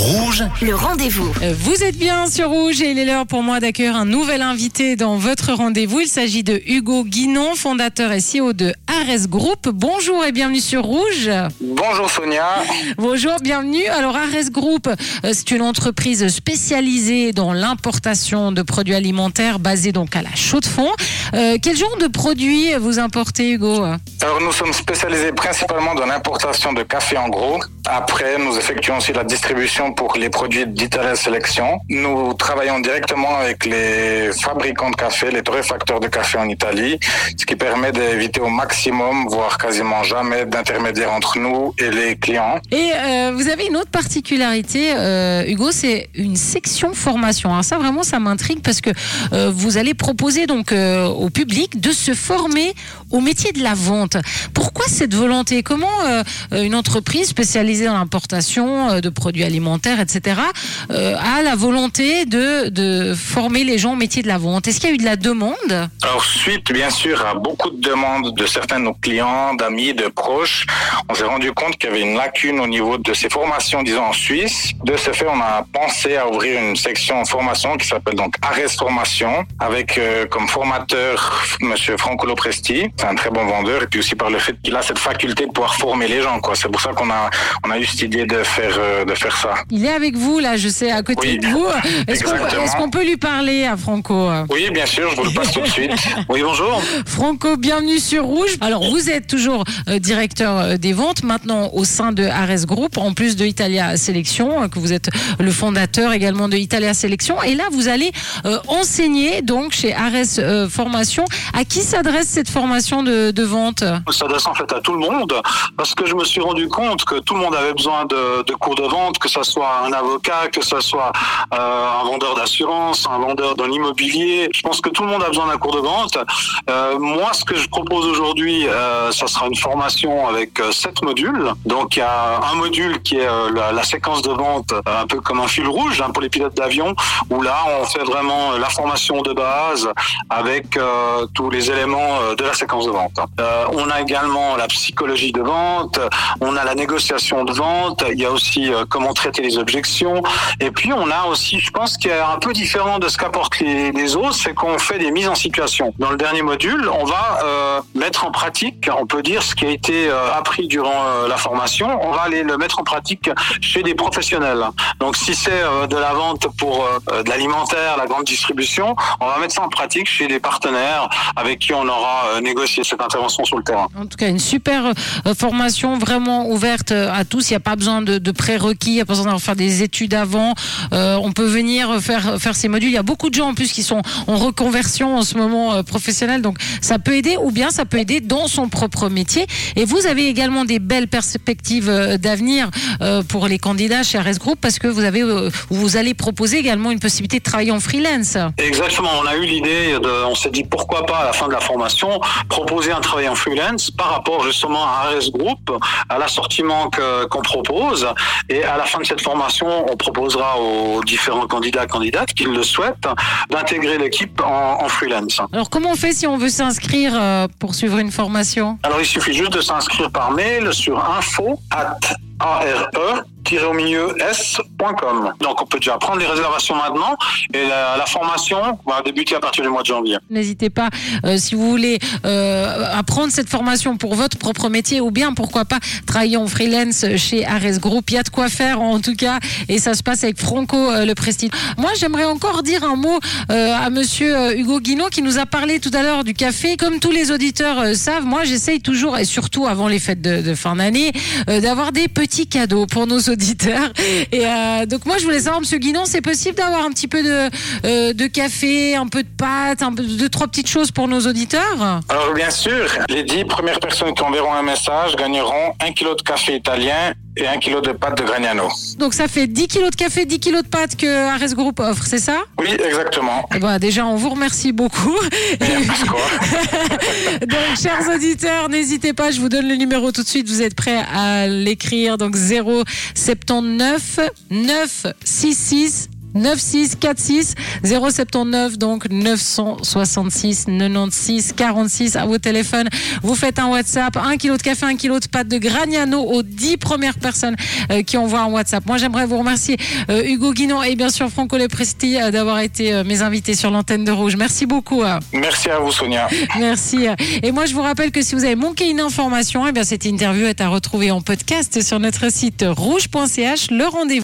Rouge, Le rendez-vous. Euh, Vous êtes bien sur Rouge et il est l'heure pour moi d'accueillir un nouvel invité dans votre rendez-vous. Il s'agit de Hugo Guinon, fondateur et CEO de Ares Group. Bonjour et bienvenue sur Rouge. Bonjour Sonia. Bonjour, bienvenue. Alors Ares Group, euh, c'est une entreprise spécialisée dans l'importation de produits alimentaires basée donc à la Chaux-de-Fonds. Euh, quel genre de produits vous importez Hugo? Alors nous sommes spécialisés principalement dans l'importation de café en gros. Après, nous effectuons aussi la distribution pour les produits d'Italia Sélection. Nous travaillons directement avec les fabricants de café, les torréfacteurs de café en Italie, ce qui permet d'éviter au maximum, voire quasiment jamais, d'intermédiaires entre nous et les clients. Et euh, vous avez une autre particularité, euh, Hugo, c'est une section formation. Alors ça, vraiment, ça m'intrigue parce que euh, vous allez proposer donc euh, au public de se former au métier de la vente. Pourquoi cette volonté? Comment euh, une entreprise spécialisée dans l'importation euh, de produits alimentaires, etc., euh, a la volonté de, former les gens au métier de la vente? Est-ce qu'il y a eu de la demande? Alors suite, bien sûr, à beaucoup de demandes de certains de nos clients, d'amis, de proches, on s'est rendu compte qu'il y avait une lacune au niveau de ces formations, disons en Suisse. De ce fait, on a pensé à ouvrir une section formation qui s'appelle donc Ares Formation, avec comme formateur Monsieur Franco Lopresti. C'est un très bon vendeur, et puis aussi par le fait qu'il a cette faculté de pouvoir former les gens. quoi. C'est pour ça qu'on a on a eu cette idée de faire euh, de faire ça. Il est avec vous, là, je sais, à côté Oui, de vous. Est-ce qu'on exactement. est-ce qu'on peut lui parler à Franco Oui, bien sûr, je vous le passe tout de suite. Oui, bonjour. Franco, bienvenue sur Rouge. Alors, vous êtes toujours euh, directeur euh, des ventes, maintenant au sein de Ares Group, en plus de Italia Sélection, euh, que vous êtes le fondateur également de Italia Sélection. Et là, vous allez euh, enseigner donc chez Ares euh, Formation. À qui s'adresse cette formation de, de vente Ça s'adresse en fait à tout le monde parce que je me suis rendu compte que tout le monde avait besoin de, de cours de vente, que ce soit un avocat, que ce soit euh, un vendeur d'assurance, un vendeur dans l'immobilier. Je pense que tout le monde a besoin d'un cours de vente. Euh, moi, ce que je propose aujourd'hui, euh, ça sera une formation avec euh, sept modules. Donc, il y a un module qui est euh, la, séquence de vente, euh, un peu comme un fil rouge hein, pour les pilotes d'avion, où là, on fait vraiment la formation de base avec tous les éléments de la séquence de vente. On a également la psychologie de vente, on a la négociation de vente, il y a aussi euh, comment traiter les objections, et puis on a aussi, je pense qu'il y a un peu différent de ce qu'apportent les, autres, c'est qu'on fait des mises en situation. Dans le dernier module, on va euh, mettre en pratique, on peut dire, ce qui a été euh, appris durant la formation, on va aller le mettre en pratique chez des professionnels. Donc si c'est de la vente pour de l'alimentaire, la grande distribution, on va mettre ça en pratique chez des partenaires avec qui on aura négocié cette intervention sur le terrain. En tout cas, une super euh, formation vraiment ouverte euh, à tous. Il n'y a pas besoin de, de prérequis, il n'y a pas besoin d'en faire des études avant. Euh, on peut venir faire, faire ces modules. Il y a beaucoup de gens en plus qui sont en reconversion en ce moment euh, professionnelle. Donc ça peut aider ou bien ça peut aider dans son propre métier. Et vous avez également des belles perspectives d'avenir euh, pour les candidats chez RS Group parce que vous, avez, vous allez proposer également une possibilité de travailler en freelance. Exactement, on a eu l'idée on s'est dit pourquoi pas à la fin de la formation proposer un travail en freelance par rapport justement à RS Group, à l'assortiment qu'on propose et à la fin de cette formation, on proposera aux différents candidats candidates qui le souhaitent d'intégrer l'équipe en, en freelance. Alors comment on fait si on veut s'inscrire euh, pour suivre une formation? Alors il suffit juste de s'inscrire par mail sur info at au milieu s.com. Donc on peut déjà prendre les réservations maintenant et la, formation va débuter à partir du mois de janvier. N'hésitez pas, euh, si vous voulez euh, apprendre cette formation pour votre propre métier ou bien, pourquoi pas, travailler en freelance chez Ares Group. Il y a de quoi faire en tout cas et ça se passe avec Franco euh, le Prestige. Moi, j'aimerais encore dire un mot euh, à monsieur euh, Hugo Guinot qui nous a parlé tout à l'heure du café. Comme tous les auditeurs euh, savent, moi, j'essaye toujours, et surtout avant les fêtes de, de fin d'année, euh, d'avoir des petits cadeaux pour nos auditeurs. Et euh, donc moi, je voulais savoir, monsieur Guinon, c'est possible d'avoir un petit peu de, euh, café, un peu de pâtes, un peu de trois petites choses pour nos auditeurs? Alors bien sûr, les dix premières personnes qui enverront un message gagneront un kilo de café italien et un kilo de pâtes de Gragnano. Donc ça fait 10 kilos de café, 10 kilos de pâtes que Ares Group offre, c'est ça? Oui, exactement. Eh ben, Déjà, on vous remercie beaucoup. Quoi. Donc, chers auditeurs, n'hésitez pas, je vous donne le numéro tout de suite. Vous êtes prêts à l'écrire. Donc, 079 966 9646 079 donc 966 96 46 à vos téléphones. Vous faites un WhatsApp, un kilo de café, un kilo de pâte de Gragnano aux 10 premières personnes euh, qui envoient un WhatsApp. Moi, j'aimerais vous remercier euh, Hugo Guinon et bien sûr Franco Lepresti euh, d'avoir été mes invités sur l'antenne de Rouge. Merci beaucoup. Merci à vous, Sonia. Merci. Et moi, je vous rappelle que si vous avez manqué une information, eh bien, cette interview est à retrouver en podcast sur notre site rouge.ch. Le rendez-vous.